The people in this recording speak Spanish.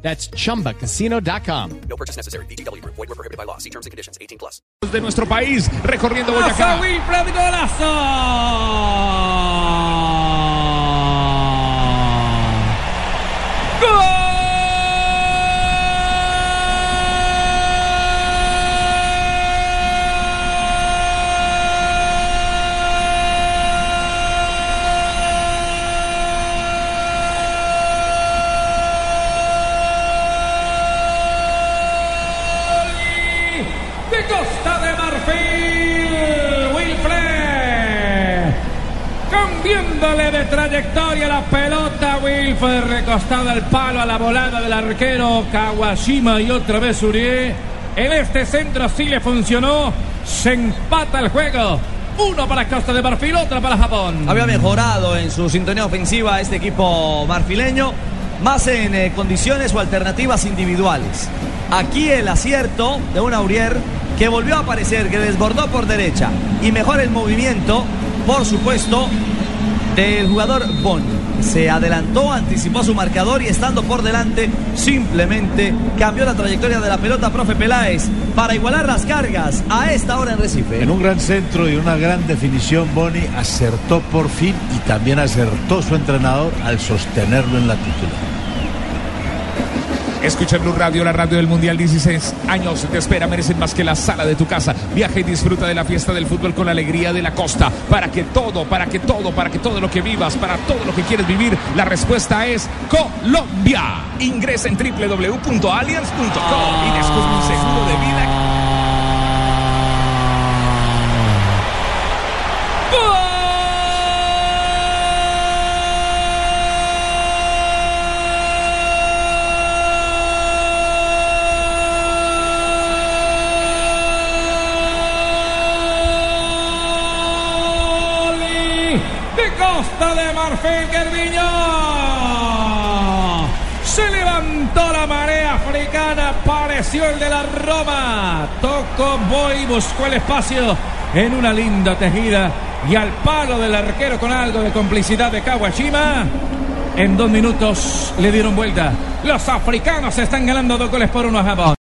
That's chumbacasino.com. No purchase necessary. BGW. Void were prohibited by law. See terms and conditions. 18 plus. de nuestro país recorriendo ¡Golazo, Boyacá. Wilfred, golazo! ¡Gol! Cambiándole de trayectoria la pelota, Wilfred recostado al palo a la volada del arquero Kawashima y otra vez Urié. En este centro sí le funcionó. Se empata el juego. Uno para Costa de Marfil, otro para Japón. Había mejorado en su sintonía ofensiva este equipo marfileño, más en eh, condiciones o alternativas individuales. Aquí el acierto de un Aurier que volvió a aparecer, que desbordó por derecha y mejor el movimiento, por supuesto, del jugador Boni. Se adelantó, anticipó su marcador y estando por delante, simplemente cambió la trayectoria de la pelota, profe Peláez, para igualar las cargas a esta hora en Recife. En un gran centro y una gran definición, Boni acertó por fin y también acertó su entrenador al sostenerlo en la titular. Escucha Blue Radio, la radio del Mundial 16 años te espera, merecen más que la sala de tu casa. Viaja y disfruta de la fiesta del fútbol con la alegría de la costa. Para que todo, para que todo, para que todo lo que vivas, para todo lo que quieres vivir, la respuesta es Colombia. Ingresa en www.allianz.com y descubre un seguro de Costa de Marfil, Gerviño. Se levantó la marea africana, pareció el de la Roma. Tocó Boy, buscó el espacio en una linda tejida y al palo del arquero con algo de complicidad de Kawashima. En dos minutos le dieron vuelta. Los africanos están ganando dos goles por uno a.